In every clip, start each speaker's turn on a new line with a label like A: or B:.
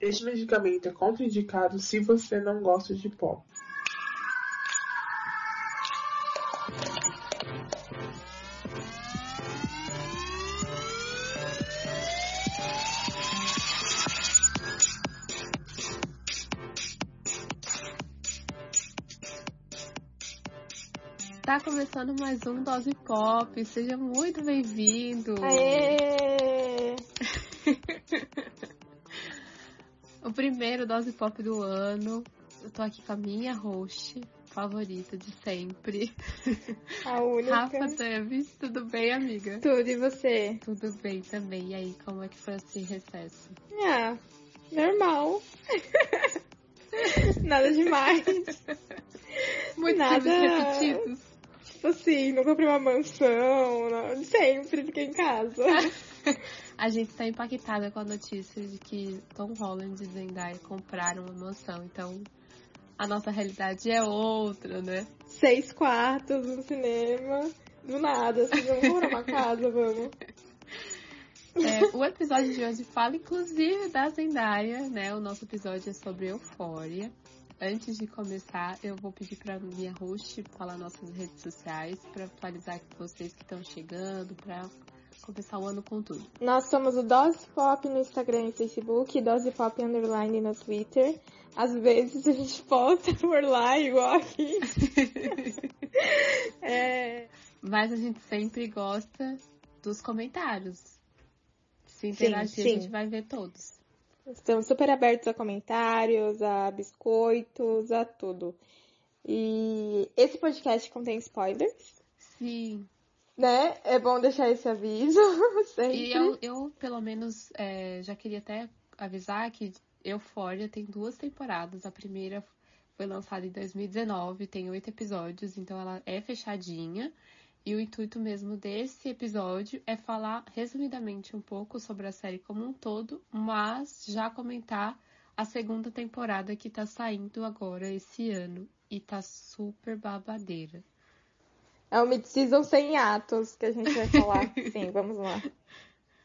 A: Este medicamento é contraindicado se você não gosta de pó.
B: Tá começando mais um Dose Pop. Seja muito bem-vindo.
C: Aê!
B: Primeiro Dose Pop do ano. Eu tô aqui com a minha host favorita de sempre.
C: A única.
B: Rafa Davis. Tudo bem, amiga?
C: Tudo, e você?
B: Tudo bem também. E aí, como é que foi esse recesso?
C: Ah, normal. Nada demais.
B: Muitos
C: Nada-
B: repetidos.
C: Tipo assim, não comprei uma mansão, não. sempre fiquei em casa.
B: A gente tá impactada com a notícia de que Tom Holland e Zendaya compraram uma mansão. Então, a nossa realidade é outra, né?
C: Seis quartos no cinema. Do nada, assim, vamos comprar uma casa, vamos.
B: É, o episódio de hoje fala, inclusive, da Zendaya, né? O nosso episódio é sobre Eufória. Antes de começar, eu vou pedir pra minha host falar nossas redes sociais, pra atualizar vocês que estão chegando, pra começar o ano com tudo.
C: Nós somos o Dose Pop no Instagram e Facebook, Dose Pop Underline no Twitter. Às vezes a gente posta por lá, igual aqui. é,
B: Mas a gente sempre gosta dos comentários. Se
C: Sim,
B: interagir,
C: sim.
B: a gente vai ver todos.
C: Estamos super abertos a comentários, a biscoitos, a tudo. E esse podcast contém spoilers,
B: Sim.
C: Né? É bom deixar esse aviso sempre.
B: E eu, eu pelo menos, é, já queria até avisar que Euphoria tem duas temporadas. A primeira foi lançada em 2019, tem oito episódios, então ela é fechadinha. E o intuito mesmo desse episódio é falar resumidamente um pouco sobre a série como um todo, mas já comentar a segunda temporada que tá saindo agora esse ano. E tá super babadeira.
C: É o Mid-Season sem atos que a gente vai falar. Sim, vamos lá.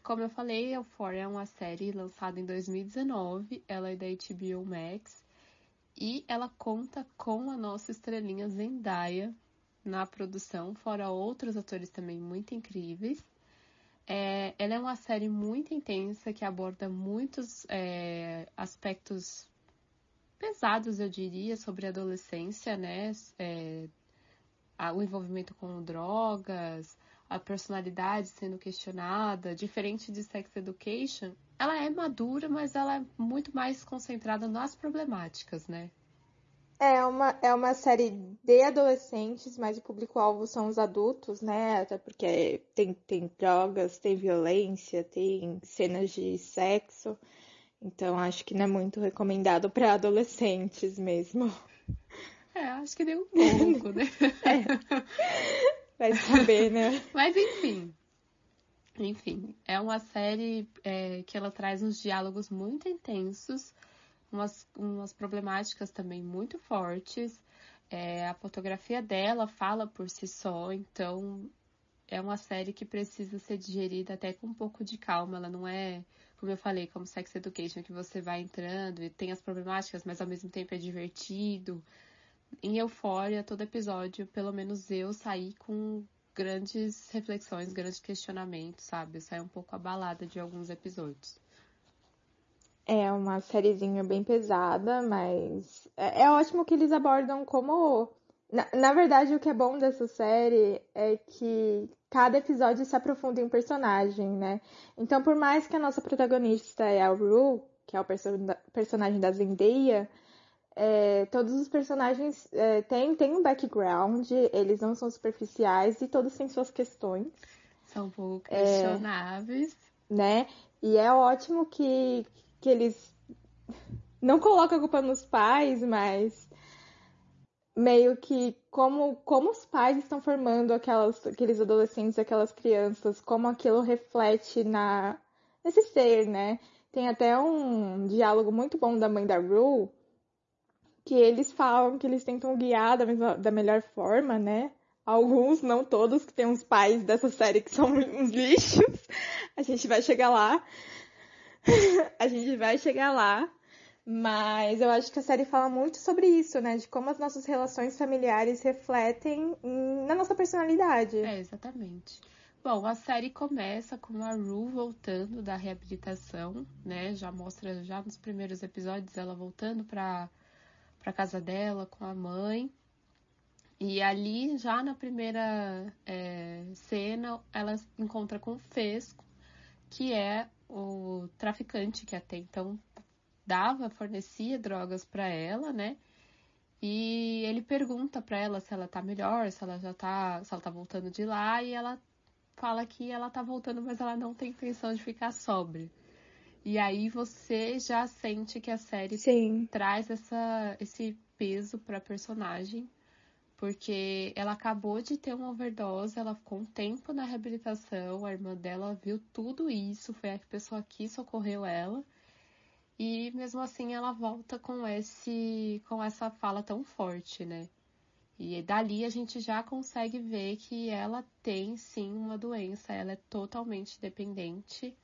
B: Como eu falei, Euphoria é uma série lançada em 2019, ela é da HBO Max e ela conta com a nossa estrelinha Zendaya na produção, fora outros atores também muito incríveis. É, ela é uma série muito intensa que aborda muitos é, aspectos pesados, eu diria, sobre a adolescência, né? É, o envolvimento com drogas, a personalidade sendo questionada, diferente de Sex Education, ela é madura, mas ela é muito mais concentrada nas problemáticas, né?
C: É uma, é uma série de adolescentes, mas o público-alvo são os adultos, né? Até porque tem, tem drogas, tem violência, tem cenas de sexo. Então acho que não é muito recomendado para adolescentes mesmo.
B: É, acho que deu um pouco, né?
C: Vai saber, né?
B: Mas enfim. Enfim, é uma série é, que ela traz uns diálogos muito intensos, umas, umas problemáticas também muito fortes. É, a fotografia dela fala por si só, então é uma série que precisa ser digerida até com um pouco de calma. Ela não é, como eu falei, como Sex Education, que você vai entrando e tem as problemáticas, mas ao mesmo tempo é divertido. Em Eufória, todo episódio, pelo menos eu saí com grandes reflexões, grandes questionamentos, sabe? Eu saí um pouco abalada de alguns episódios.
C: É uma sériezinha bem pesada, mas é, é ótimo que eles abordam como. Na, na verdade, o que é bom dessa série é que cada episódio se aprofunda em um personagem, né? Então, por mais que a nossa protagonista é a Rue, que é o perso- personagem da Zendaya, é, todos os personagens é, têm, têm um background, eles não são superficiais e todos têm suas questões.
B: São um pouco questionáveis.
C: né? E é ótimo que, que eles não colocam a culpa nos pais, mas meio que como, como os pais estão formando aquelas, aqueles adolescentes, aquelas crianças, como aquilo reflete na nesse ser, né? Tem até um diálogo muito bom da mãe da Rue, que eles falam que eles tentam guiar da, mesma, da melhor forma, né? Alguns, não todos, que tem uns pais dessa série que são uns lixos. A gente vai chegar lá. A gente vai chegar lá. Mas eu acho que a série fala muito sobre isso, né? De como as nossas relações familiares refletem na nossa personalidade.
B: É, exatamente. Bom, a série começa com a Rue voltando da reabilitação, né? Já mostra já nos primeiros episódios ela voltando para para casa dela com a mãe. E ali, já na primeira é, cena, ela encontra com o Fesco, que é o traficante que até então dava, fornecia drogas para ela, né? E ele pergunta para ela se ela tá melhor, se ela já tá, se ela tá voltando de lá, e ela fala que ela tá voltando, mas ela não tem intenção de ficar sóbria. E aí você já sente que a série
C: Sim.
B: traz essa, esse peso pra personagem, porque ela acabou de ter uma overdose, ela ficou um tempo na reabilitação, a irmã dela viu tudo isso, foi a pessoa que socorreu ela. E mesmo assim ela volta com esse com essa fala tão forte, né? E dali a gente já consegue ver que ela tem sim uma doença, ela é totalmente dependente.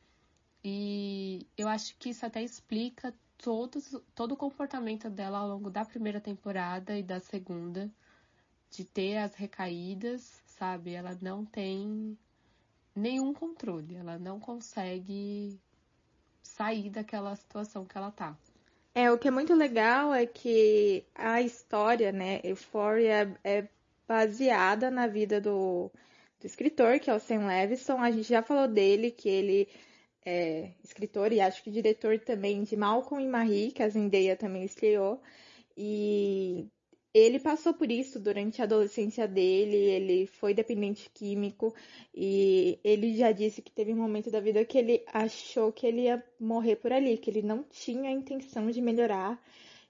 B: E eu acho que isso até explica todos, todo o comportamento dela ao longo da primeira temporada e da segunda, de ter as recaídas, sabe? Ela não tem nenhum controle, ela não consegue sair daquela situação que ela tá.
C: É, o que é muito legal é que a história, né, Euphoria, é baseada na vida do, do escritor, que é o Sam Levinson. A gente já falou dele, que ele é escritor e acho que diretor também de Malcolm e Marie, que a Zendaya também estreou. E ele passou por isso durante a adolescência dele, ele foi dependente químico e ele já disse que teve um momento da vida que ele achou que ele ia morrer por ali, que ele não tinha a intenção de melhorar.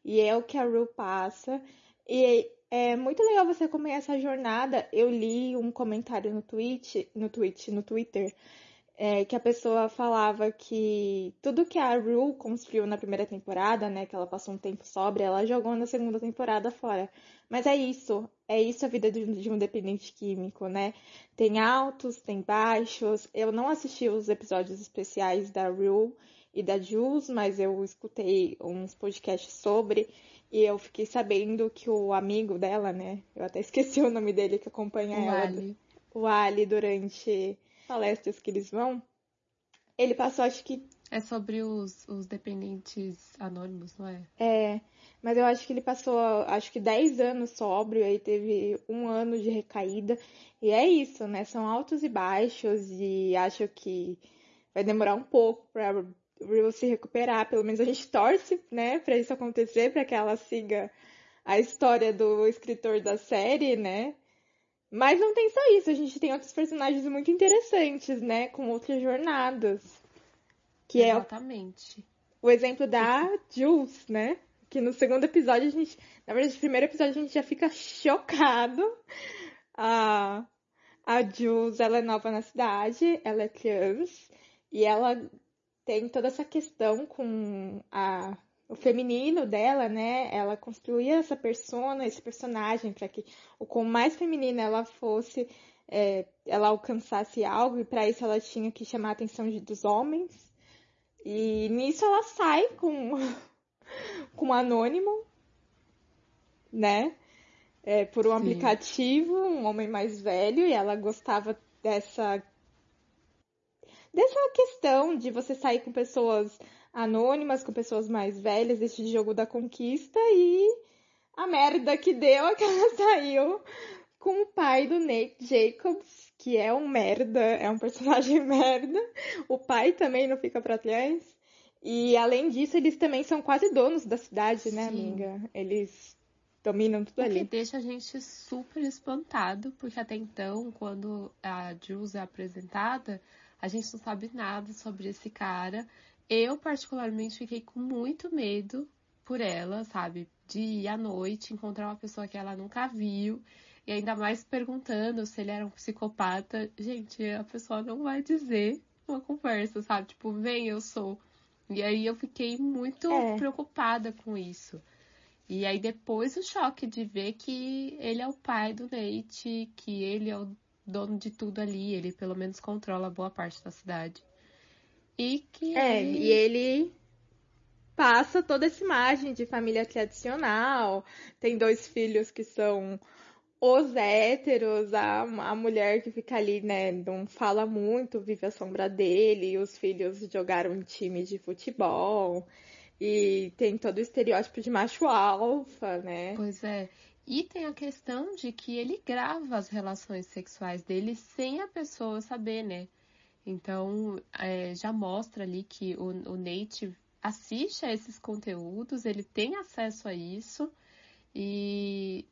C: E é o que a Ru passa. E é muito legal você acompanhar essa jornada. Eu li um comentário no tweet, no tweet, no Twitter, é, que a pessoa falava que tudo que a Rue construiu na primeira temporada, né, que ela passou um tempo sóbria, ela jogou na segunda temporada fora. Mas é isso, é isso a vida de, de um dependente químico, né? Tem altos, tem baixos. Eu não assisti os episódios especiais da Rue e da Jules, mas eu escutei uns podcasts sobre e eu fiquei sabendo que o amigo dela, né, eu até esqueci o nome dele que acompanha
B: O
C: ela,
B: Ali.
C: o Ali durante palestras que eles vão, ele passou, acho que.
B: É sobre os, os dependentes anônimos, não é?
C: É. Mas eu acho que ele passou, acho que 10 anos sóbrio, aí teve um ano de recaída. E é isso, né? São altos e baixos, e acho que vai demorar um pouco pra Rue se recuperar. Pelo menos a gente torce, né, pra isso acontecer, pra que ela siga a história do escritor da série, né? Mas não tem só isso, a gente tem outros personagens muito interessantes, né? Com outras jornadas. Que
B: Exatamente.
C: é o exemplo da Jules, né? Que no segundo episódio a gente. Na verdade, no primeiro episódio a gente já fica chocado. A, a Jules, ela é nova na cidade, ela é trans. E ela tem toda essa questão com a o feminino dela, né? Ela construía essa persona, esse personagem, para que o com mais feminina ela fosse, é, ela alcançasse algo, e para isso ela tinha que chamar a atenção de, dos homens. E nisso ela sai com, com um anônimo, né? É, por um
B: Sim.
C: aplicativo, um homem mais velho, e ela gostava dessa dessa questão de você sair com pessoas anônimas, com pessoas mais velhas, desse jogo da conquista e a merda que deu é que ela saiu com o pai do Nate Jacobs, que é um merda, é um personagem merda. O pai também não fica pra trás. E além disso, eles também são quase donos da cidade, né,
B: Sim.
C: amiga? Eles dominam tudo
B: O que
C: ali.
B: deixa a gente super espantado, porque até então, quando a Jules é apresentada, a gente não sabe nada sobre esse cara. Eu, particularmente, fiquei com muito medo por ela, sabe? De ir à noite, encontrar uma pessoa que ela nunca viu, e ainda mais perguntando se ele era um psicopata. Gente, a pessoa não vai dizer uma conversa, sabe? Tipo, vem, eu sou. E aí eu fiquei muito
C: É.
B: preocupada com isso. E aí depois o choque de ver que ele é o pai do Nate, que ele é o dono de tudo ali, ele pelo menos controla boa parte da cidade. E que
C: É,
B: ele...
C: e ele passa toda essa imagem de família tradicional. Tem dois filhos que são os héteros, a, a mulher que fica ali, né, não fala muito, vive a sombra dele, os filhos jogaram em time de futebol. E tem todo o estereótipo de macho alfa, né?
B: Pois é. E tem a questão de que ele grava as relações sexuais dele sem a pessoa saber, né? Então, é, já mostra ali que o, o Nate assiste a esses conteúdos, ele tem acesso a isso. E,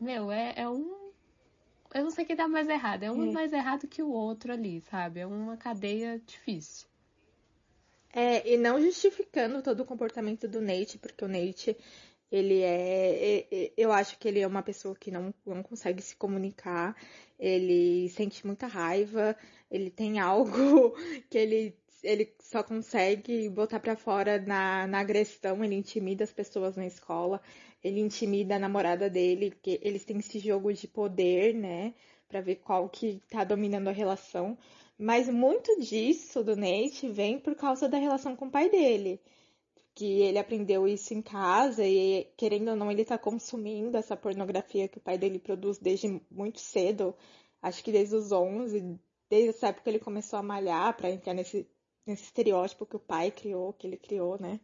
B: meu, é, é um. Eu não sei quem dá mais errado. É um é. mais errado que o outro ali, sabe? É uma cadeia difícil.
C: É, e não justificando todo o comportamento do Nate, porque o Nate, ele é. Eu acho que ele é uma pessoa que não, não consegue se comunicar, ele sente muita raiva, ele tem algo que ele, ele só consegue botar para fora na, na agressão, ele intimida as pessoas na escola, ele intimida a namorada dele, que eles têm esse jogo de poder, né? Pra ver qual que tá dominando a relação. Mas muito disso do Nate vem por causa da relação com o pai dele. Que ele aprendeu isso em casa e, querendo ou não, ele tá consumindo essa pornografia que o pai dele produz desde muito cedo. Acho que desde os 11, desde essa época ele começou a malhar para entrar nesse, nesse estereótipo que o pai criou, que ele criou, né?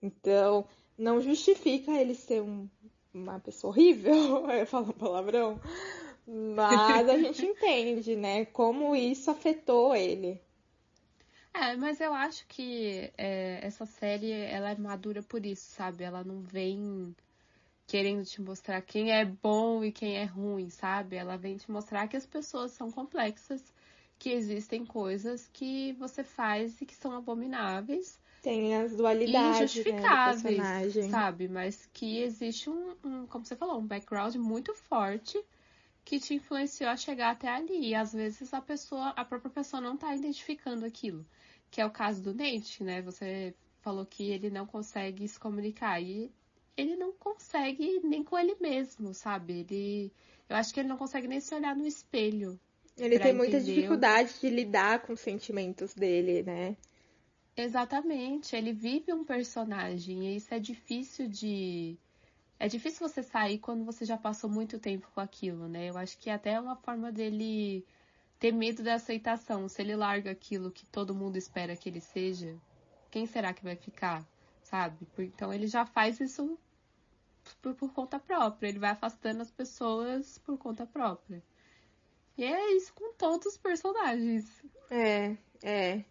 C: Então, não justifica ele ser um, uma pessoa horrível, eu falo um palavrão, mas a gente entende, né, como isso afetou ele.
B: É, mas eu acho que é, essa série ela é madura por isso, sabe? Ela não vem querendo te mostrar quem é bom e quem é ruim, sabe? Ela vem te mostrar que as pessoas são complexas, que existem coisas que você faz e que são abomináveis.
C: Tem as dualidades,
B: injustificáveis, né, sabe? Mas que existe um, um, como você falou, um background muito forte que te influenciou a chegar até ali. E às vezes a pessoa, a própria pessoa não tá identificando aquilo. Que é o caso do Nate, né? Você falou que ele não consegue se comunicar. E ele não consegue nem com ele mesmo, sabe? Ele. Eu acho que ele não consegue nem se olhar no espelho.
C: Ele tem muita dificuldade de lidar com os sentimentos dele, né?
B: Exatamente. Ele vive um personagem e isso é difícil de é difícil você sair quando você já passou muito tempo com aquilo, né? Eu acho que é até uma forma dele ter medo da aceitação. Se ele larga aquilo que todo mundo espera que ele seja, quem será que vai ficar? Sabe? Então ele já faz isso por, por conta própria. Ele vai afastando as pessoas por conta própria. E é isso com todos os personagens.
C: É, é.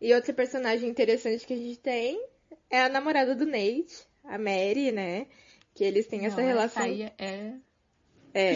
C: E outro personagem interessante que a gente tem é a namorada do Nate, a Mary, né? Que eles têm essa Não, relação.
B: Essa é.
C: É.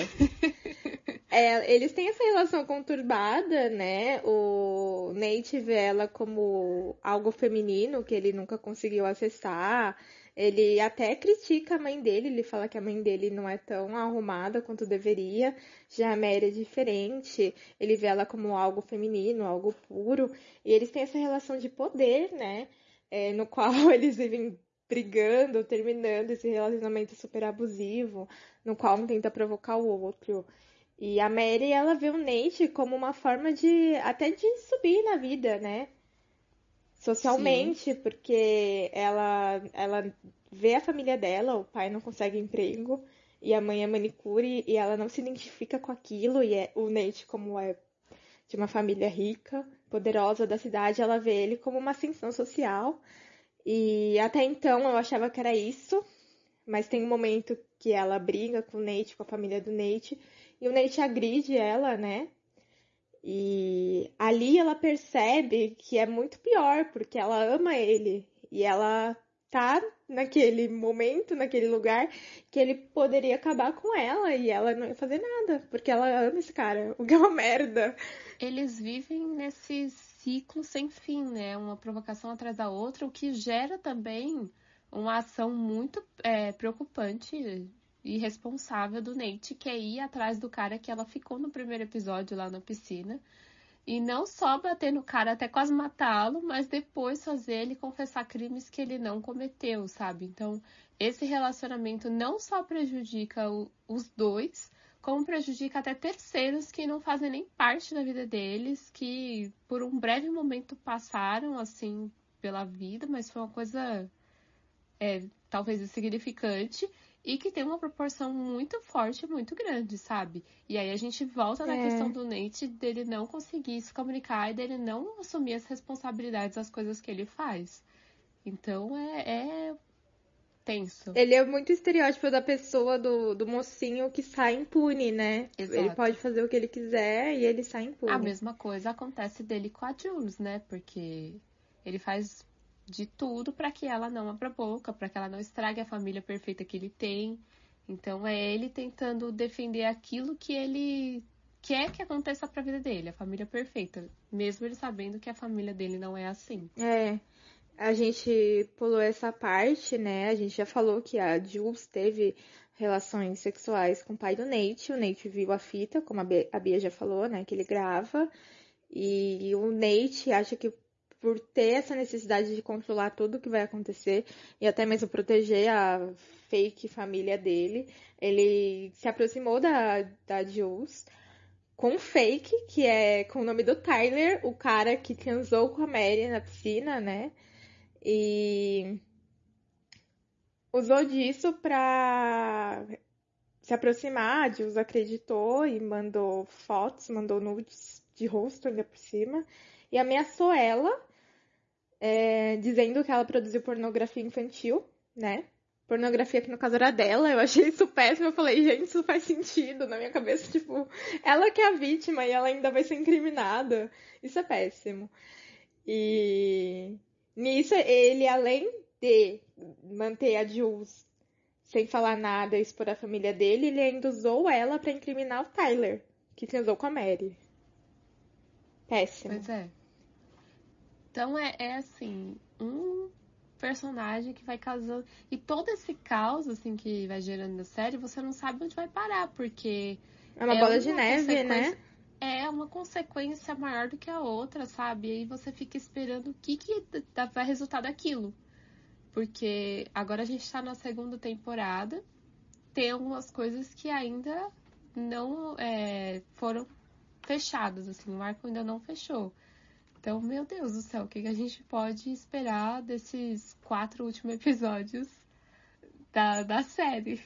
C: é. Eles têm essa relação conturbada, né? O Nate vê ela como algo feminino que ele nunca conseguiu acessar. Ele até critica a mãe dele, ele fala que a mãe dele não é tão arrumada quanto deveria. Já a Mary é diferente, ele vê ela como algo feminino, algo puro. E eles têm essa relação de poder, né? É, no qual eles vivem brigando, terminando esse relacionamento super abusivo, no qual um tenta provocar o outro. E a Mary, ela vê o Nate como uma forma de até de subir na vida, né? Socialmente, Sim. porque ela ela vê a família dela, o pai não consegue emprego e a mãe é manicure e ela não se identifica com aquilo e é, o Nate como é de uma família rica, poderosa da cidade, ela vê ele como uma ascensão social e até então eu achava que era isso, mas tem um momento que ela briga com o Nate, com a família do Nate, e o Nate agride ela, né? E ali ela percebe que é muito pior, porque ela ama ele e ela tá naquele momento, naquele lugar que ele poderia acabar com ela e ela não ia fazer nada, porque ela ama esse cara, o que é uma merda.
B: Eles vivem nesses ciclo sem fim, né? Uma provocação atrás da outra, o que gera também uma ação muito é, preocupante e responsável do Nate, que é ir atrás do cara que ela ficou no primeiro episódio lá na piscina. E não só bater no cara até quase matá-lo, mas depois fazer ele confessar crimes que ele não cometeu, sabe? Então, esse relacionamento não só prejudica o, os dois, como prejudica até terceiros que não fazem nem parte da vida deles, que por um breve momento passaram assim pela vida, mas foi uma coisa é talvez insignificante e que tem uma proporção muito forte, muito grande, sabe? E aí a gente volta na
C: É.
B: questão do Nate dele não conseguir se comunicar e dele não assumir as responsabilidades das coisas que ele faz. Então é, é tenso.
C: Ele é muito estereótipo da pessoa, do, do mocinho que sai impune, né?
B: Exato.
C: Ele pode fazer o que ele quiser e ele sai impune.
B: A mesma coisa acontece dele com a Jules, né? Porque ele faz de tudo pra que ela não abra a boca, pra que ela não estrague a família perfeita que ele tem. Então é ele tentando defender aquilo que ele quer que aconteça pra vida dele, a família perfeita, mesmo ele sabendo que a família dele não é assim.
C: É, a gente pulou essa parte, né? A gente já falou que a Jules teve relações sexuais com o pai do Nate. O Nate viu a fita, como a Bia já falou, né? Que ele grava. E o Nate acha que por ter essa necessidade de controlar tudo que vai acontecer e até mesmo proteger a fake família dele, ele se aproximou da, da Jules com fake, que é com o nome do Tyler, o cara que transou com a Mary na piscina, né? E usou disso pra se aproximar, Jules acreditou e mandou fotos, mandou nudes de rosto ainda por cima, e ameaçou ela, é, dizendo que ela produziu pornografia infantil, né? Pornografia que no caso era dela, eu achei isso péssimo. Eu falei, gente, isso faz sentido na minha cabeça. Tipo, ela que é a vítima e ela ainda vai ser incriminada. Isso é péssimo. E nisso, ele, além de manter a Jules sem falar nada e expor a família dele, ele ainda usou ela pra incriminar o Tyler, que transou com a Mary. Péssimo.
B: Pois é. Então é, é assim, um personagem que vai causando. E todo esse caos, assim, que vai gerando na série, você não sabe onde vai parar, porque
C: É uma
B: é
C: bola de
B: uma
C: neve, né?
B: É uma consequência maior do que a outra, sabe? E aí você fica esperando o que, que vai resultar daquilo. Porque agora a gente tá na segunda temporada, tem algumas coisas que ainda não é, foram fechadas, assim, o arco ainda não fechou. Então, meu Deus do céu, o que, que a gente pode esperar desses quatro últimos episódios da, da série?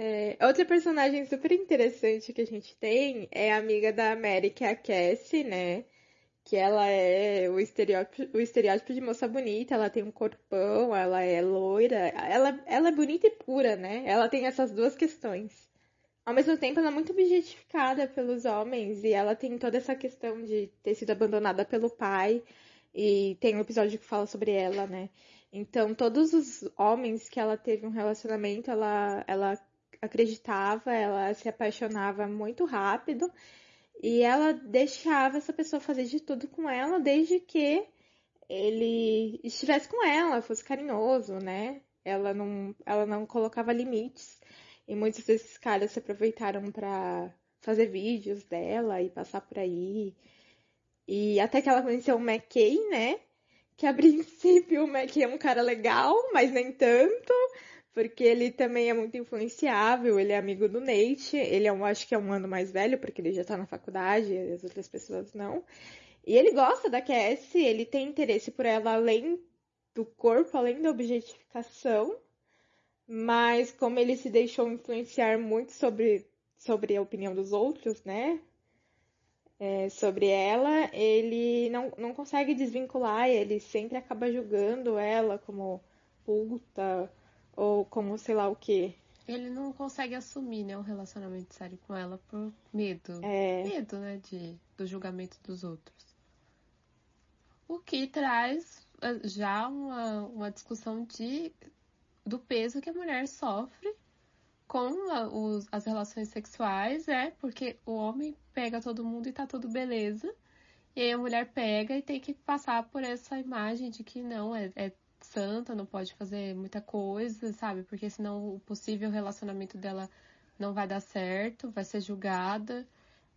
C: É, outra personagem super interessante que a gente tem é a amiga da Mary, que é a Cassie, né? Que ela é o estereótipo, o estereótipo de moça bonita, ela tem um corpão, ela é loira, ela, ela é bonita e pura, né? Ela tem essas duas questões. Ao mesmo tempo, ela é muito objetificada pelos homens e ela tem toda essa questão de ter sido abandonada pelo pai. E tem um episódio que fala sobre ela, né? Então, todos os homens que ela teve um relacionamento, ela, ela acreditava, ela se apaixonava muito rápido e ela deixava essa pessoa fazer de tudo com ela desde que ele estivesse com ela, fosse carinhoso, né? Ela não, ela não colocava limites e muitos desses caras se aproveitaram pra fazer vídeos dela e passar por aí. E até que ela conheceu o McKay, né? Que a princípio o McKay é um cara legal, mas nem tanto porque ele também é muito influenciável, ele é amigo do Nate, ele é um, acho que é um ano mais velho, porque ele já tá na faculdade, e as outras pessoas não. E ele gosta da Cassie, ele tem interesse por ela além do corpo, além da objetificação, mas como ele se deixou influenciar muito sobre, sobre a opinião dos outros, né? É, sobre ela, ele não, não consegue desvincular, ele sempre acaba julgando ela como puta, ou como sei lá o que.
B: Ele não consegue assumir, né, um relacionamento sério com ela por medo.
C: É,
B: Medo, né, de, do julgamento dos outros. O que traz eh, já uma, uma discussão de, do peso que a mulher sofre com a- os- as relações sexuais, é porque o homem pega todo mundo e tá tudo beleza. E aí a mulher pega e tem que passar por essa imagem de que não, é, é santa, não pode fazer muita coisa, sabe? Porque senão o possível relacionamento dela não vai dar certo, vai ser julgada.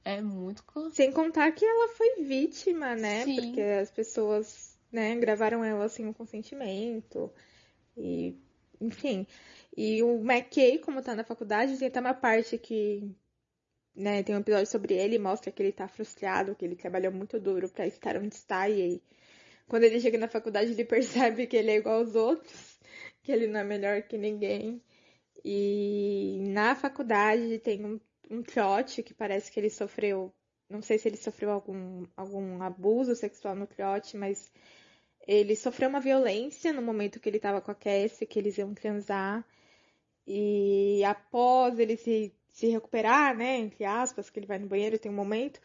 B: É muito.
C: sem contar que ela foi vítima, né?
B: Sim.
C: Porque as pessoas, né, gravaram ela sem o consentimento. E, enfim. E o McKay, como tá na faculdade, tem até uma parte que, né, tem um episódio sobre ele, mostra que ele tá frustrado, que ele trabalhou muito duro pra estar onde está, e aí, quando ele chega na faculdade, ele percebe que ele é igual aos outros. que ele não é melhor que ninguém. E na faculdade tem um, um trote que parece que ele sofreu, não sei se ele sofreu algum, algum abuso sexual no trote, mas ele sofreu uma violência no momento que ele estava com a Cassie, que eles iam transar. E após ele se, se recuperar, né, entre aspas, que ele vai no banheiro, tem um momento,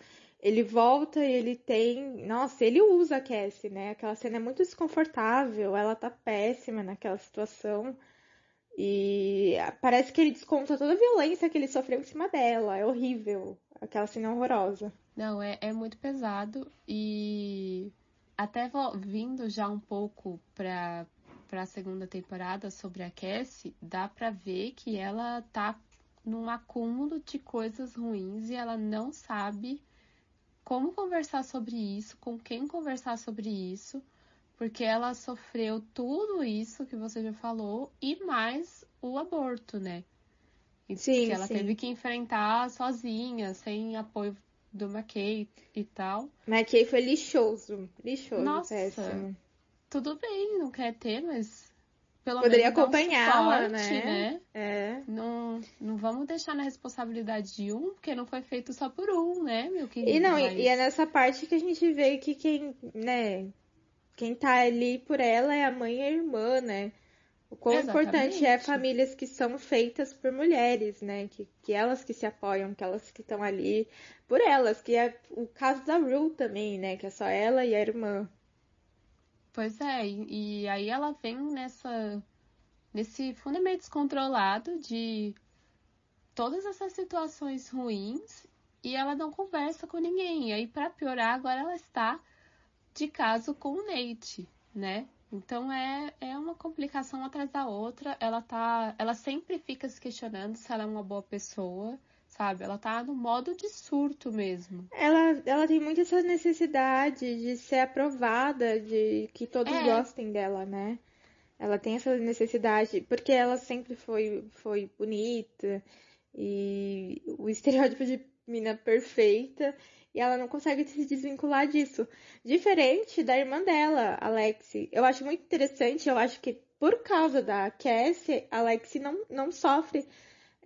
C: ele volta e ele tem. Nossa, ele usa a Cassie, né? Aquela cena é muito desconfortável, ela tá péssima naquela situação. E parece que ele desconta toda a violência que ele sofreu em cima dela. É horrível. Aquela cena é horrorosa.
B: Não, é, é muito pesado. E até vindo já um pouco pra, pra segunda temporada sobre a Cassie, dá pra ver que ela tá num acúmulo de coisas ruins e ela não sabe como conversar sobre isso, com quem conversar sobre isso, porque ela sofreu tudo isso que você já falou e mais o aborto, né? E
C: sim,
B: que ela
C: sim.
B: teve que enfrentar sozinha, sem apoio do McKay e tal.
C: McKay foi lixoso, lixoso,
B: Nossa,
C: péssimo.
B: Tudo bem, não quer ter, mas pelo
C: Poderia
B: menos
C: acompanhá-la,
B: um
C: né?
B: né?
C: É.
B: Não, não vamos deixar na responsabilidade de um, porque não foi feito só por um, né, meu querido?
C: E não,
B: Mas-
C: e é nessa parte que a gente vê que quem, né, quem tá ali por ela é a mãe e a irmã, né? O quão
B: Exatamente.
C: importante é famílias que são feitas por mulheres, né? Que, que elas que se apoiam, que elas que estão ali por elas, que é o caso da Rue também, né? Que é só ela e a irmã.
B: Pois é, e, e aí ela vem nessa nesse fundo meio descontrolado de todas essas situações ruins e ela não conversa com ninguém. E aí, pra piorar, agora ela está de caso com o Nate, né? Então é, é uma complicação atrás da outra. Ela tá. Ela sempre fica se questionando se ela é uma boa pessoa, sabe? Ela tá no modo de surto mesmo.
C: Ela, ela tem muito essa necessidade de ser aprovada, de que todos
B: É.
C: gostem dela, né? Ela tem essa necessidade, porque ela sempre foi, foi bonita e o estereótipo de mina perfeita, e ela não consegue se desvincular disso. Diferente da irmã dela, a Lexi. Eu acho muito interessante, eu acho que por causa da Cassie, a Lexi não, não sofre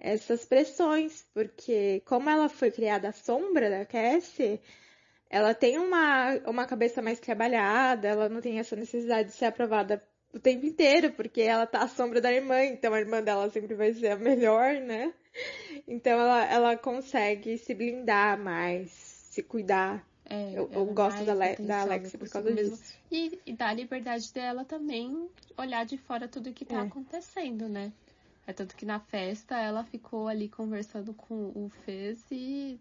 C: essas pressões, porque como ela foi criada à sombra da Cassie, ela tem uma, uma cabeça mais trabalhada, ela não tem essa necessidade de ser aprovada o tempo inteiro, porque ela tá à sombra da irmã, então a irmã dela sempre vai ser a melhor, né? Então ela, ela consegue se blindar mais, se cuidar.
B: É,
C: Eu, eu gosto da,
B: atenção
C: da Alexia por causa disso.
B: E, e dá a liberdade dela também olhar de fora tudo que tá
C: É.
B: acontecendo, né? É tanto que na festa ela ficou ali conversando com o Fez e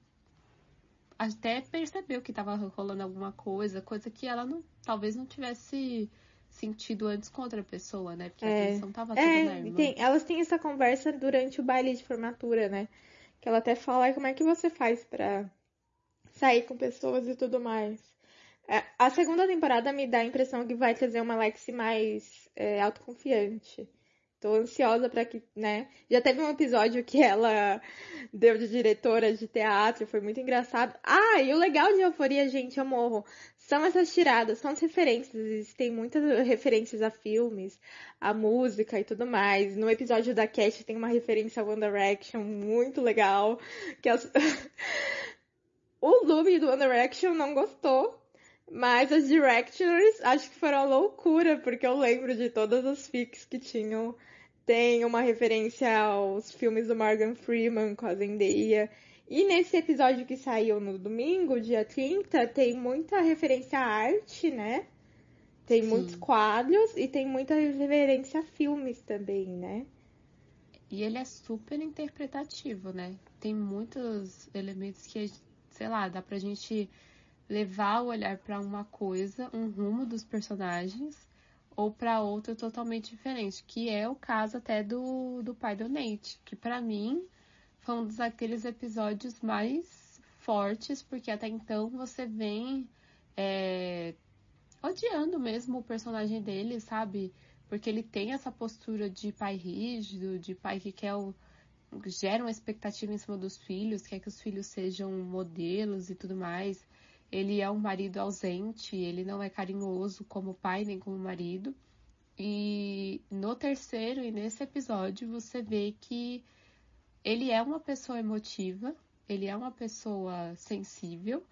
B: até percebeu que tava rolando alguma coisa, coisa que ela não, talvez não tivesse sentido antes com outra pessoa, né? Porque a
C: É.
B: atenção tava toda na
C: É,
B: irmã.
C: tem- elas têm essa conversa durante o baile de formatura, né? Que ela até fala "Ai, como é que você faz pra sair com pessoas e tudo mais. É, a segunda temporada me dá a impressão que vai trazer uma Lexi mais é, autoconfiante. Tô ansiosa pra que, né? Já teve um episódio que ela deu de diretora de teatro, foi muito engraçado. Ah, e o legal de Euforia, gente, eu morro. São essas tiradas, são as referências. Existem muitas referências a filmes, a música e tudo mais. No episódio da Cat tem uma referência a One Direction muito legal. Que as... o Lube do One Direction não gostou. Mas as Directioners acho que foram a loucura, porque eu lembro de todas as fics que tinham. Tem uma referência aos filmes do Morgan Freeman com a Zendaya. E nesse episódio que saiu no domingo, dia 30, tem muita referência à arte, né? Tem
B: Sim.
C: muitos quadros e tem muita referência a filmes também, né?
B: E ele é super interpretativo, né? Tem muitos elementos que, sei lá, dá pra gente levar o olhar pra uma coisa, um rumo dos personagens, ou pra outro totalmente diferente, que é o caso até do, do pai do Nate, que pra mim foi um dos daqueles episódios mais fortes, porque até então você vem é, odiando mesmo o personagem dele, sabe? Porque ele tem essa postura de pai rígido, de pai que quer o, gera uma expectativa em cima dos filhos, quer que os filhos sejam modelos e tudo mais. Ele é um marido ausente, ele não é carinhoso como pai nem como marido. E no terceiro e nesse episódio você vê que ele é uma pessoa emotiva, ele é uma pessoa sensível,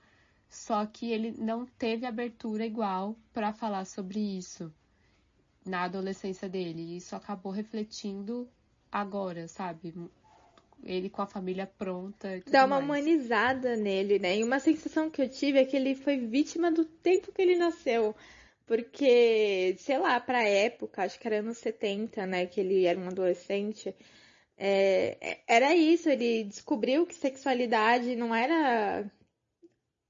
B: só que ele não teve abertura igual para falar sobre isso na adolescência dele. E isso acabou refletindo agora, sabe? Ele com a família pronta.
C: Dá uma
B: mais.
C: humanizada nele, né? E uma sensação que eu tive é que ele foi vítima do tempo que ele nasceu. Porque, sei lá, pra época, acho que era anos 70, né? Que ele era um adolescente. É, era isso, ele descobriu que sexualidade não era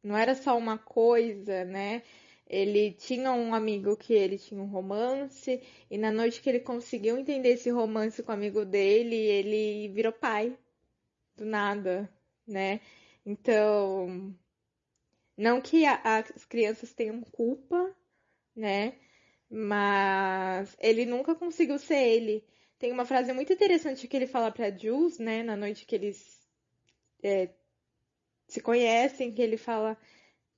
C: não era só uma coisa, né? Ele tinha um amigo que ele tinha um romance, e na noite que ele conseguiu entender esse romance com o amigo dele, ele virou pai. Do nada, né? Então, não que a, as crianças tenham culpa, né? Mas ele nunca conseguiu ser ele. Tem uma frase muito interessante que ele fala pra Jules, né? Na noite que eles é, se conhecem, que ele fala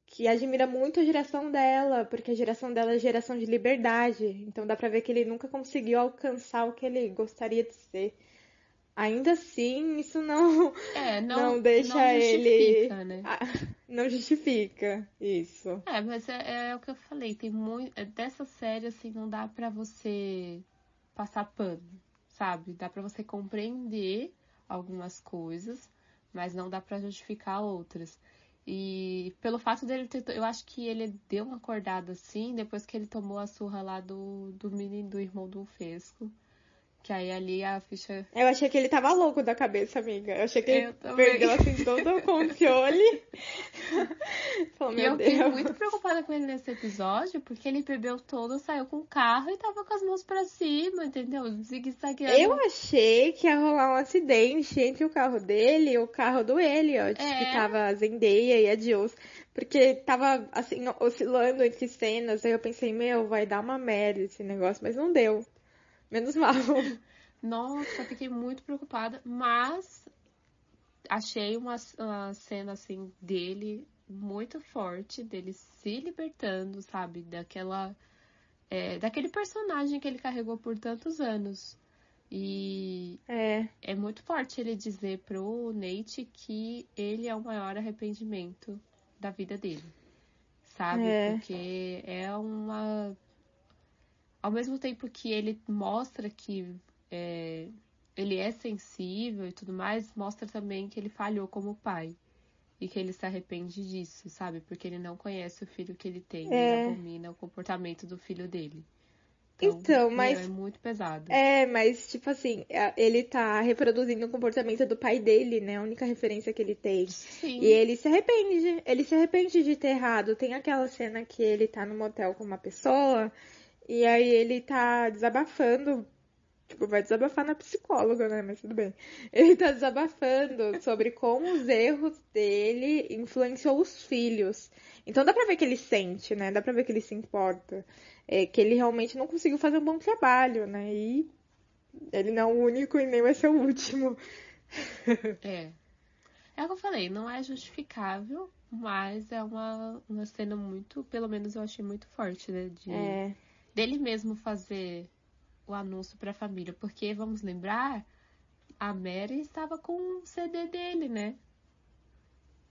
C: que admira muito a geração dela, porque a geração dela é geração de liberdade. Então dá pra ver que ele nunca conseguiu alcançar o que ele gostaria de ser. Ainda assim, isso não
B: é, não,
C: não deixa
B: não
C: ele
B: né?
C: não justifica isso.
B: É, mas é, é, o que eu falei, tem muito é, dessa série assim não dá para você passar pano, sabe? Dá para você compreender algumas coisas, mas não dá para justificar outras. E pelo fato dele ter. Eu acho que ele deu uma acordada assim depois que ele tomou a surra lá do, do menino do irmão do Fesco. Que aí ali a ficha.
C: Eu achei que ele tava louco da cabeça, amiga. Eu achei que ele perdeu assim todo o controle.
B: Falou, e eu Deus. fiquei muito preocupada com ele nesse episódio, porque ele bebeu todo, saiu com o carro e tava com as mãos pra cima, entendeu? Zigue-zagueando.
C: Eu achei que ia rolar um acidente entre o carro dele e o carro do Elliot, é. que tava a Zendaya e a Jules. Porque tava, assim, oscilando entre cenas. Aí eu pensei, meu, vai dar uma merda esse negócio, mas não deu. Menos mal.
B: Nossa, fiquei muito preocupada, mas achei uma, uma cena assim dele muito forte, dele se libertando, sabe, daquela é, daquele personagem que ele carregou por tantos anos. E
C: é.
B: é muito forte ele dizer pro Nate que ele é o maior arrependimento da vida dele. Sabe? É. Porque é uma ao mesmo tempo que ele mostra que é, ele é sensível e tudo mais, mostra também que ele falhou como pai. E que ele se arrepende disso, sabe? Porque ele não conhece o filho que ele tem. É. Ele abomina o comportamento do filho dele.
C: Então, então mas.
B: É muito pesado.
C: É, mas, tipo assim, ele tá reproduzindo o comportamento do pai dele, né? A única referência que ele tem.
B: Sim.
C: E ele se arrepende. Ele se arrepende de ter errado. Tem aquela cena que ele tá no motel com uma pessoa e aí ele tá desabafando. Tipo, vai desabafar na psicóloga, né? Mas tudo bem. Ele tá desabafando sobre como os erros dele influenciou os filhos. Então dá pra ver que ele sente, né? Dá pra ver que ele se importa. É, que ele realmente não conseguiu fazer um bom trabalho, né? E ele não é o único e nem vai ser o último.
B: É. É o que eu falei, não é justificável, mas é uma, uma cena muito, pelo menos eu achei muito forte, né? De...
C: É
B: dele mesmo fazer o anúncio para a família, porque vamos lembrar, a Mary estava com o CD dele, né?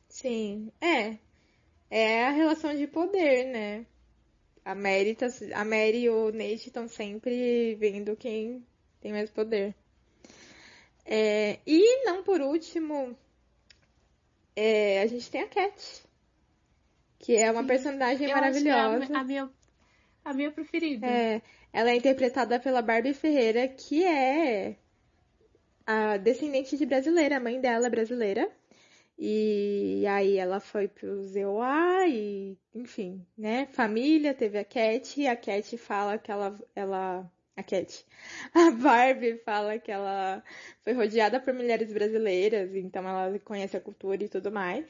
C: Sim, é. É a relação de poder, né? A Mary, tá, a Mary e o Nate estão sempre vendo quem tem mais poder. É, e não por último, é, a gente tem a Cat, que é uma Sim. personagem
B: Eu
C: maravilhosa.
B: a, a, minha a minha preferida.
C: É, ela é interpretada pela Barbie Ferreira, que é a descendente de brasileira, a mãe dela é brasileira. E aí ela foi pro ZOA e, enfim, né? Família, teve a Cat, e a Cat fala que ela, ela a Cat. A Barbie fala que ela foi rodeada por mulheres brasileiras, então ela conhece a cultura e tudo mais.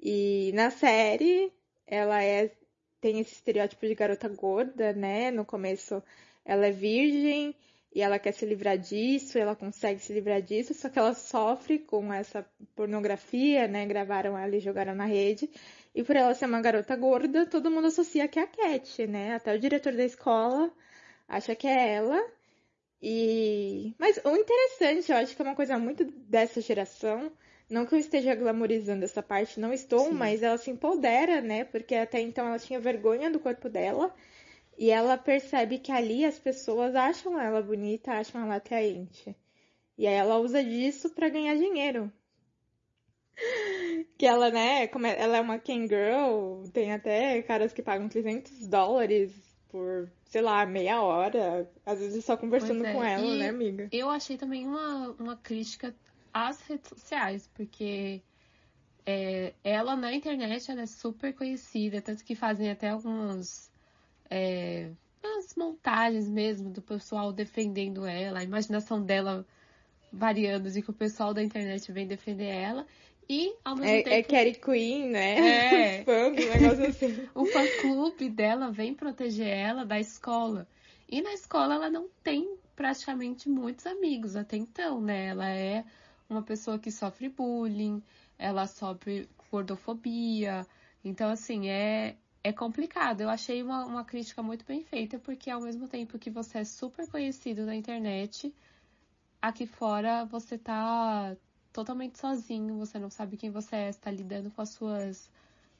C: E na série, ela é tem esse estereótipo de garota gorda, né? No começo ela é virgem e ela quer se livrar disso, ela consegue se livrar disso, só que ela sofre com essa pornografia, né? Gravaram ela e jogaram na rede. E por ela ser uma garota gorda, todo mundo associa que é a Cat, né? Até o diretor da escola acha que é ela. E mas o interessante, eu acho que é uma coisa muito dessa geração, não que eu esteja glamorizando essa parte, não estou,
B: Sim.
C: mas ela se empodera, né? Porque até então ela tinha vergonha do corpo dela. E ela percebe que ali as pessoas acham ela bonita, acham ela atraente. E aí ela usa disso pra ganhar dinheiro. Que ela, né, como ela é uma Ken Girl, tem até caras que pagam 300 dólares por, sei lá, meia hora. Às vezes só conversando
B: é,
C: com ela,
B: e-
C: né, amiga?
B: Eu achei também uma, uma crítica às redes sociais, porque é, ela na internet ela é super conhecida, tanto que fazem até algumas é, montagens mesmo do pessoal defendendo ela, a imaginação dela variando de que o pessoal da internet vem defender ela. E ao mesmo
C: É, é
B: tempo
C: Carrie Queen, né?
B: É.
C: Fãs, um negócio assim.
B: o fã-clube dela vem proteger ela da escola. E na escola ela não tem praticamente muitos amigos até então, né? Ela é uma pessoa que sofre bullying, ela sofre gordofobia. Então, assim, é, é complicado. Eu achei uma, uma crítica muito bem feita, porque ao mesmo tempo que você é super conhecido na internet, aqui fora você tá totalmente sozinho, você não sabe quem você é, está lidando com as suas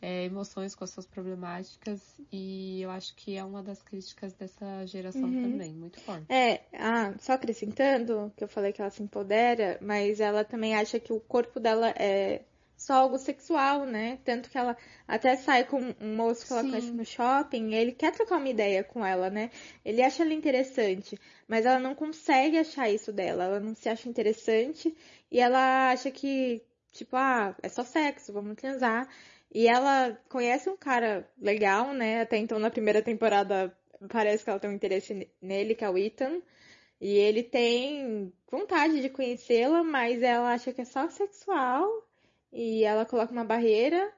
B: é, emoções, com as suas problemáticas, e eu acho que é uma das críticas dessa geração
C: Uhum.
B: também, muito forte.
C: É, ah, só acrescentando, que eu falei que ela se empodera, mas ela também acha que o corpo dela é só algo sexual, né? Tanto que ela até sai com um moço que ela
B: Sim.
C: conhece no shopping, e ele quer trocar uma ideia com ela, né? Ele acha ela interessante, mas ela não consegue achar isso dela, ela não se acha interessante e ela acha que, tipo, ah, é só sexo, vamos transar. E ela conhece um cara legal, né? Até então na primeira temporada parece que ela tem um interesse ne- nele, que é o Ethan. E ele tem vontade de conhecê-la, mas ela acha que é só sexual. E ela coloca uma barreira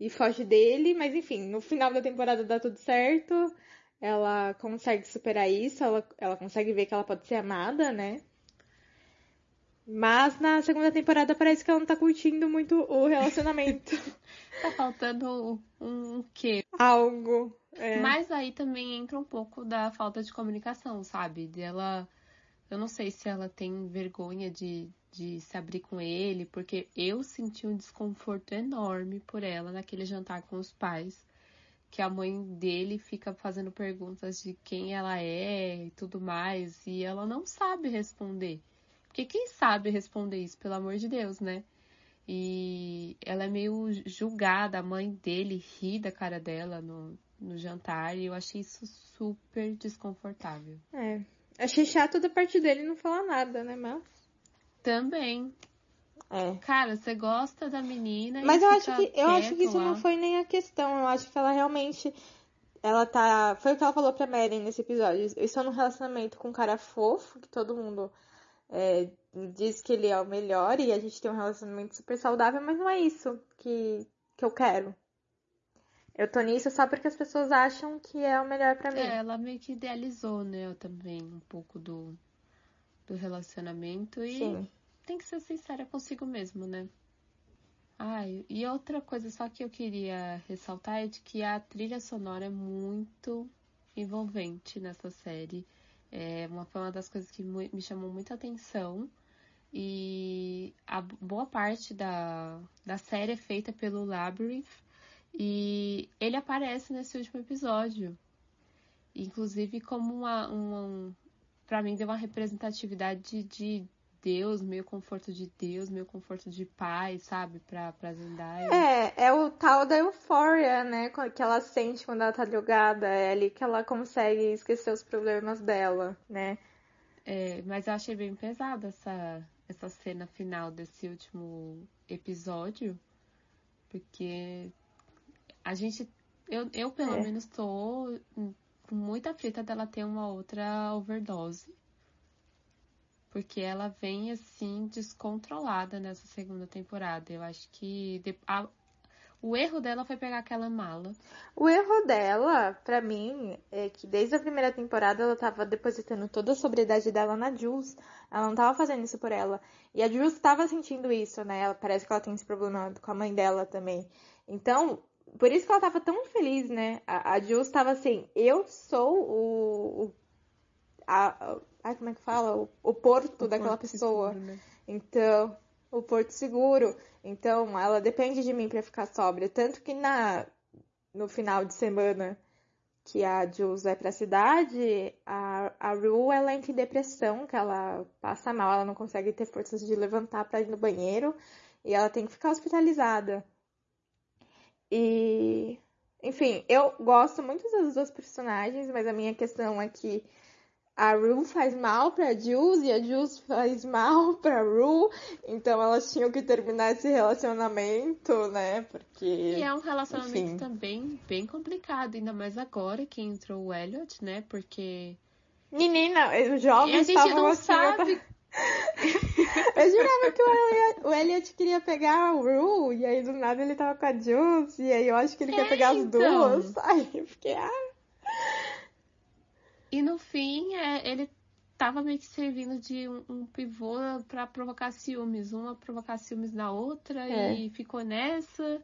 C: e foge dele. Mas enfim, no final da temporada dá tudo certo. Ela consegue superar isso, ela, ela consegue ver que ela pode ser amada, né? Mas na segunda temporada parece que ela não tá curtindo muito o relacionamento.
B: Tá faltando um, um quê?
C: Algo. É.
B: Mas aí também entra um pouco da falta de comunicação, sabe? Dela. Eu não sei se ela tem vergonha de, de se abrir com ele, porque eu senti um desconforto enorme por ela naquele jantar com os pais. Que a mãe dele fica fazendo perguntas de quem ela é e tudo mais, e ela não sabe responder. Porque quem sabe responder isso, pelo amor de Deus, né? E ela é meio julgada, a mãe dele ri da cara dela no, no jantar, e eu achei isso super desconfortável.
C: É. Achei chato da parte dele não falar nada, né, mas.
B: Também.
C: É.
B: Cara, você gosta da menina e
C: Mas eu acho que eu acho que isso não
B: lá.
C: foi nem a questão. Eu acho que ela realmente ela tá, foi o que ela falou pra Mary nesse episódio. Eu estou num relacionamento com um cara fofo, que todo mundo é, diz que ele é o melhor e a gente tem um relacionamento super saudável, mas não é isso que que eu quero. Eu tô nisso só porque as pessoas acham que é o melhor pra mim.
B: É, ela meio que idealizou, né, também um pouco do, do relacionamento e
C: Sim.
B: tem que ser sincera consigo mesmo, né? Ai, e outra coisa só que eu queria ressaltar é de que a trilha sonora é muito envolvente nessa série. É uma, foi uma das coisas que me chamou muita atenção. E a boa parte da, da série é feita pelo Labyrinth. E ele aparece nesse último episódio. Inclusive como uma, uma para mim deu uma representatividade de Deus, meio conforto de Deus, meio conforto de pai, sabe? Pra, pra Zendaya.
C: É, é o tal da euforia, né? Que ela sente quando ela tá drogada. É ali que ela consegue esquecer os problemas dela, né?
B: É, mas eu achei bem pesada essa, essa cena final desse último episódio. Porque a gente. Eu, eu pelo
C: É.
B: menos tô com muita aflita dela ter uma outra overdose. Porque ela vem assim descontrolada nessa segunda temporada. Eu acho que a- o erro dela foi pegar aquela mala.
C: O erro dela, pra mim, é que desde a primeira temporada ela tava depositando toda a sobriedade dela na Jules. Ela não tava fazendo isso por ela. E a Jules tava sentindo isso, né? Ela, parece que ela tem esse problema com a mãe dela também. Então, por isso que ela tava tão feliz, né? A, a Jules tava assim, eu sou o, o a, a, como é que fala? O, o porto
B: O
C: daquela
B: porto
C: pessoa.
B: seguro, né?
C: Então, o porto seguro. Então, ela depende de mim pra ficar sóbria. Tanto que na, no final de semana que a Jules vai pra cidade, a, a Rue, ela entra em depressão, que ela passa mal, ela não consegue ter forças de levantar pra ir no banheiro. E ela tem que ficar hospitalizada. E, enfim, eu gosto muito das duas personagens, mas a minha questão é que a Rue faz mal pra Jules e a Jules faz mal pra Rue, então elas tinham que terminar esse relacionamento, né? Porque.
B: E é um relacionamento
C: Enfim.
B: também bem complicado, ainda mais agora que entrou o Elliot, né? Porque
C: Menina, os jovens estavam
B: não
C: assim.
B: sabe.
C: Eu jurava que o Elliot, o Elliot queria pegar a Rue, e aí do nada ele tava com a Jules, e aí eu acho que ele quer
B: É,
C: pegar as
B: então.
C: duas. Aí eu fiquei, ah,
B: E no fim, é, ele tava meio que servindo de um, um pivô pra provocar ciúmes. Uma provocar ciúmes na outra
C: É.
B: e ficou nessa.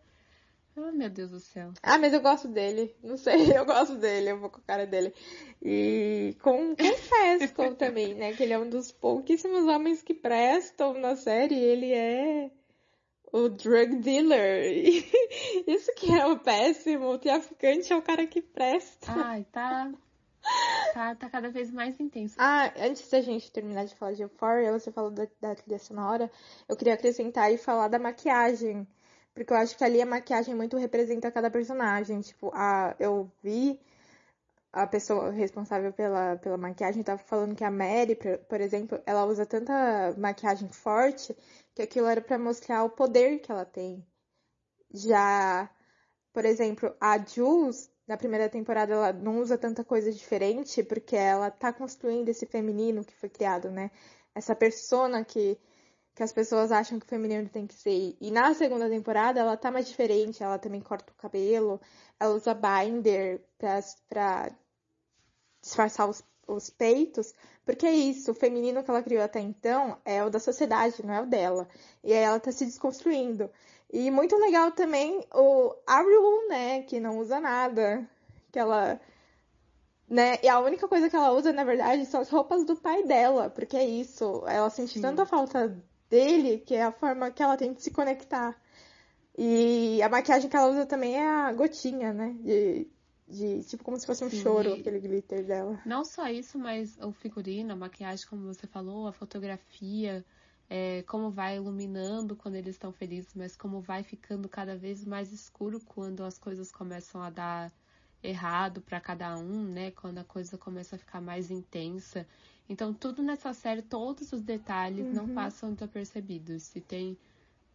B: Ah, meu Deus do céu.
C: Ah, mas eu gosto dele. Não sei, eu gosto dele, eu vou com a cara dele. E com, com Fesco também, né? Que ele é um dos pouquíssimos homens que prestam na série. Ele é o drug dealer. Isso que é o péssimo. O traficante é o cara que presta.
B: Ai, tá. Tá, tá cada vez mais intenso.
C: Ah, antes da gente terminar de falar de Euphoria, você falou da, da trilha sonora, eu queria acrescentar e falar da maquiagem. Porque eu acho que ali a maquiagem muito representa cada personagem. Tipo, a, eu vi a pessoa responsável pela, pela maquiagem tava falando que a Mary, por, exemplo, ela usa tanta maquiagem forte que aquilo era pra mostrar o poder que ela tem. Já, por exemplo, a Jules, na primeira temporada, ela não usa tanta coisa diferente porque ela tá construindo esse feminino que foi criado, né? Essa persona que, que as pessoas acham que o feminino tem que ser. E na segunda temporada ela tá mais diferente, ela também corta o cabelo, ela usa binder pra, pra disfarçar os, os peitos, porque é isso, o feminino que ela criou até então é o da sociedade, não é o dela. E aí ela tá se desconstruindo. E muito legal também o Ariel, né, que não usa nada, que ela né? E a única coisa que ela usa, na verdade, são as roupas do pai dela, porque é isso, ela sente
B: Sim.
C: tanta falta dele que é a forma que ela tem de se conectar. E a maquiagem que ela usa também é a gotinha, né? De, de tipo como se fosse um
B: Sim.
C: choro, aquele glitter dela.
B: Não só isso, mas o figurino, a maquiagem, como você falou, a fotografia, é, como vai iluminando quando eles estão felizes, mas como vai ficando cada vez mais escuro quando as coisas começam a dar errado para cada um, né? Quando a coisa começa a ficar mais intensa. Então, tudo nessa série, todos os detalhes não
C: Uhum.
B: passam desapercebidos. Se tem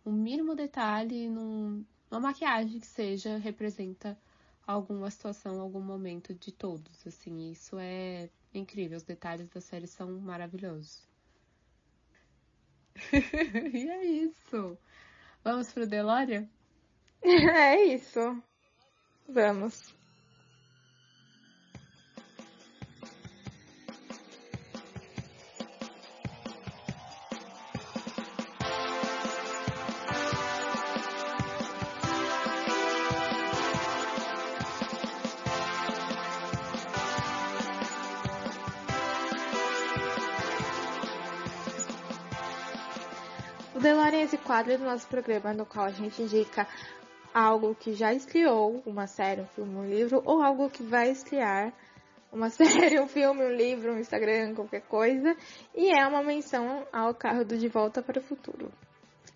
B: um mínimo detalhe num, uma maquiagem que seja, representa alguma situação, algum momento de todos, assim, isso é incrível, os detalhes da série são maravilhosos. e é isso. Vamos pro Deloria?
C: é isso. Vamos. DeLorean é esse quadro do nosso programa no qual a gente indica algo que já estreou, uma série, um filme, um livro, ou algo que vai estrear, uma série, um filme, um livro, um Instagram, qualquer coisa, e é uma menção ao carro do De Volta para o Futuro.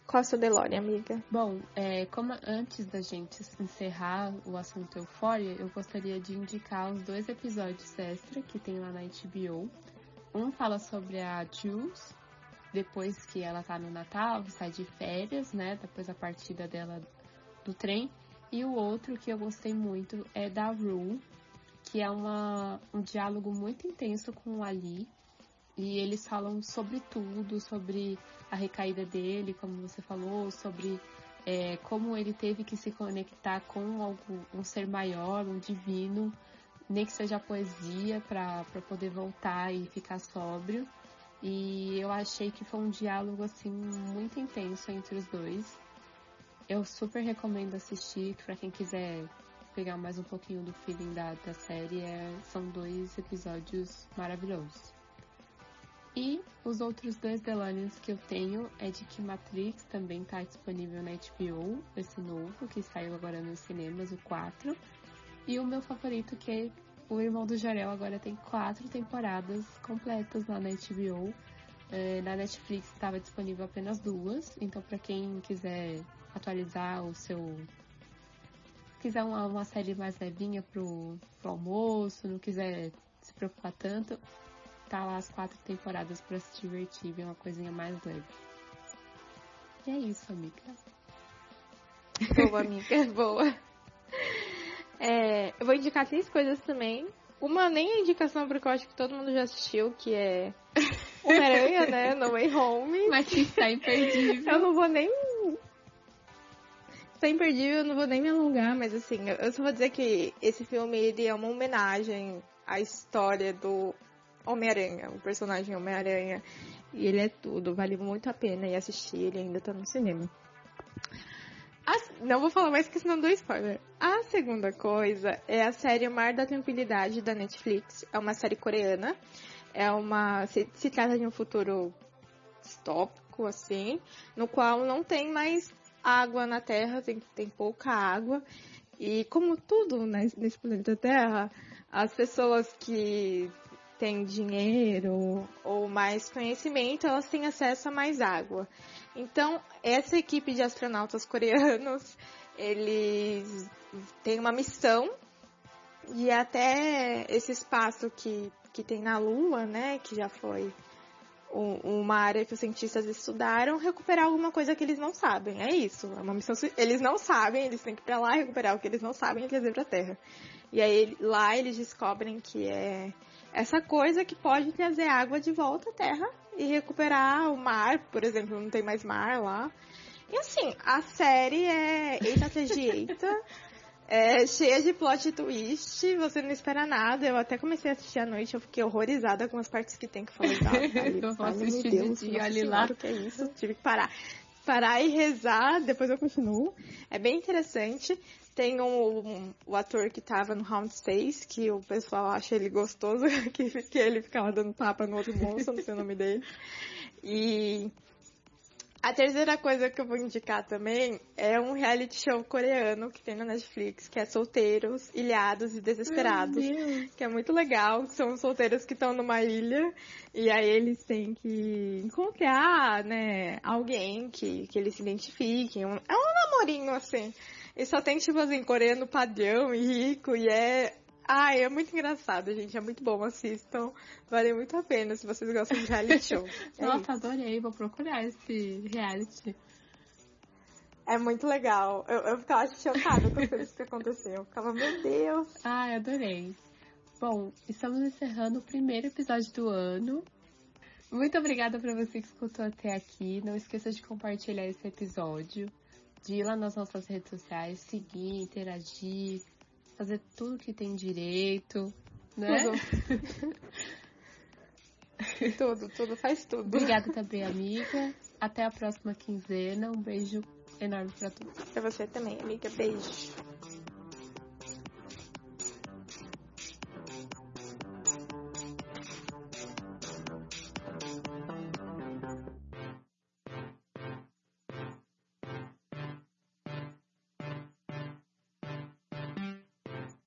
C: Qual é o seu DeLorean, amiga?
B: Bom, é, como antes da gente encerrar o assunto Euphoria, eu gostaria de indicar os dois episódios extra que tem lá na HBO. Um fala sobre a Jules, depois que ela tá no Natal, sai de férias, né? Depois da partida dela do trem. E o outro que eu gostei muito é da Rue, que é uma, um diálogo muito intenso com o Ali. E eles falam sobre tudo, sobre a recaída dele, como você falou, sobre é, como ele teve que se conectar com algo, um ser maior, um divino, nem que seja poesia, para poder voltar e ficar sóbrio. E eu achei que foi um diálogo assim muito intenso entre os dois. Eu super recomendo assistir para quem quiser pegar mais um pouquinho do feeling da, da série. É, são dois episódios maravilhosos. E os outros dois Delanians que eu tenho é de que Matrix também tá disponível na HBO, esse novo, que saiu agora nos cinemas, o 4. E o meu favorito, que é o Irmão do Jorel, agora tem quatro temporadas completas lá na HBO. É, na Netflix estava disponível apenas duas, então para quem quiser atualizar o seu. quiser uma, uma série mais levinha pro, pro almoço, não quiser se preocupar tanto, tá lá as quatro temporadas para se divertir, ver uma coisinha mais leve. E é isso, amiga.
C: Boa, amiga, boa. É, eu vou indicar três coisas também. Uma nem é indicação porque eu acho que todo mundo já assistiu, que é Homem-Aranha, né? No Way Home.
B: Mas que está imperdível.
C: Eu não vou nem. Está imperdível, eu não vou nem me alongar, mas assim, eu só vou dizer que esse filme ele é uma homenagem à história do Homem-Aranha, o personagem Homem-Aranha. E ele é tudo, vale muito a pena ir assistir, ele ainda tá no cinema. Não vou falar mais que senão dou spoiler. A segunda coisa é a série Mar da Tranquilidade da Netflix. É uma série coreana. É uma. Se, se trata de um futuro distópico, assim, no qual não tem mais água na Terra, tem, tem pouca água. E como tudo nesse planeta Terra, as pessoas que têm dinheiro ou mais conhecimento, elas têm acesso a mais água. Então, essa equipe de astronautas coreanos, eles têm uma missão e até esse espaço que, que tem na Lua, né, que já foi uma área que os cientistas estudaram, recuperar alguma coisa que eles não sabem. É isso, é uma missão. Eles não sabem, eles têm que ir lá recuperar o que eles não sabem e trazer pra Terra. E aí lá eles descobrem que é essa coisa que pode trazer água de volta à Terra e recuperar o mar, por exemplo, não tem mais mar lá. E assim, a série é eita atrás de eita, é cheia de plot twist, você não espera nada. Eu até comecei a assistir à noite, eu fiquei horrorizada com as partes que tem que falar.
B: eu vou assistir Deus, de olhe lá.
C: O que é isso? Tive que parar. Parar e rezar, depois eu continuo. É bem interessante. Tem um, um, o ator que tava no Round 6, que o pessoal acha ele gostoso, que, que ele ficava dando tapa no outro moço, não sei o nome dele. E a terceira coisa que eu vou indicar também é um reality show coreano que tem na Netflix, que é Solteiros, Ilhados e Desesperados. Que é muito legal, são solteiros que estão numa ilha e aí eles têm que encontrar, né, alguém que, que eles se identifiquem. É um namorinho, assim. E só tem, tipo assim, coreano padrão e rico, e é. Ai, é muito engraçado, gente. É muito bom, assistam. Vale muito a pena se vocês gostam de reality show.
B: É Nossa, isso. adorei. Vou procurar esse reality.
C: É muito legal. Eu, eu ficava chocada com as coisas que aconteciam. Eu ficava, meu Deus.
B: Ai, adorei. Bom, estamos encerrando o primeiro episódio do ano. Muito obrigada para você que escutou até aqui. Não esqueça de compartilhar esse episódio de ir lá nas nossas redes sociais, seguir, interagir, fazer tudo que tem direito, né?
C: Tudo. tudo, tudo, faz tudo.
B: Obrigada também, amiga. Até a próxima quinzena. Um beijo enorme pra todos.
C: Pra você também, amiga. Beijo.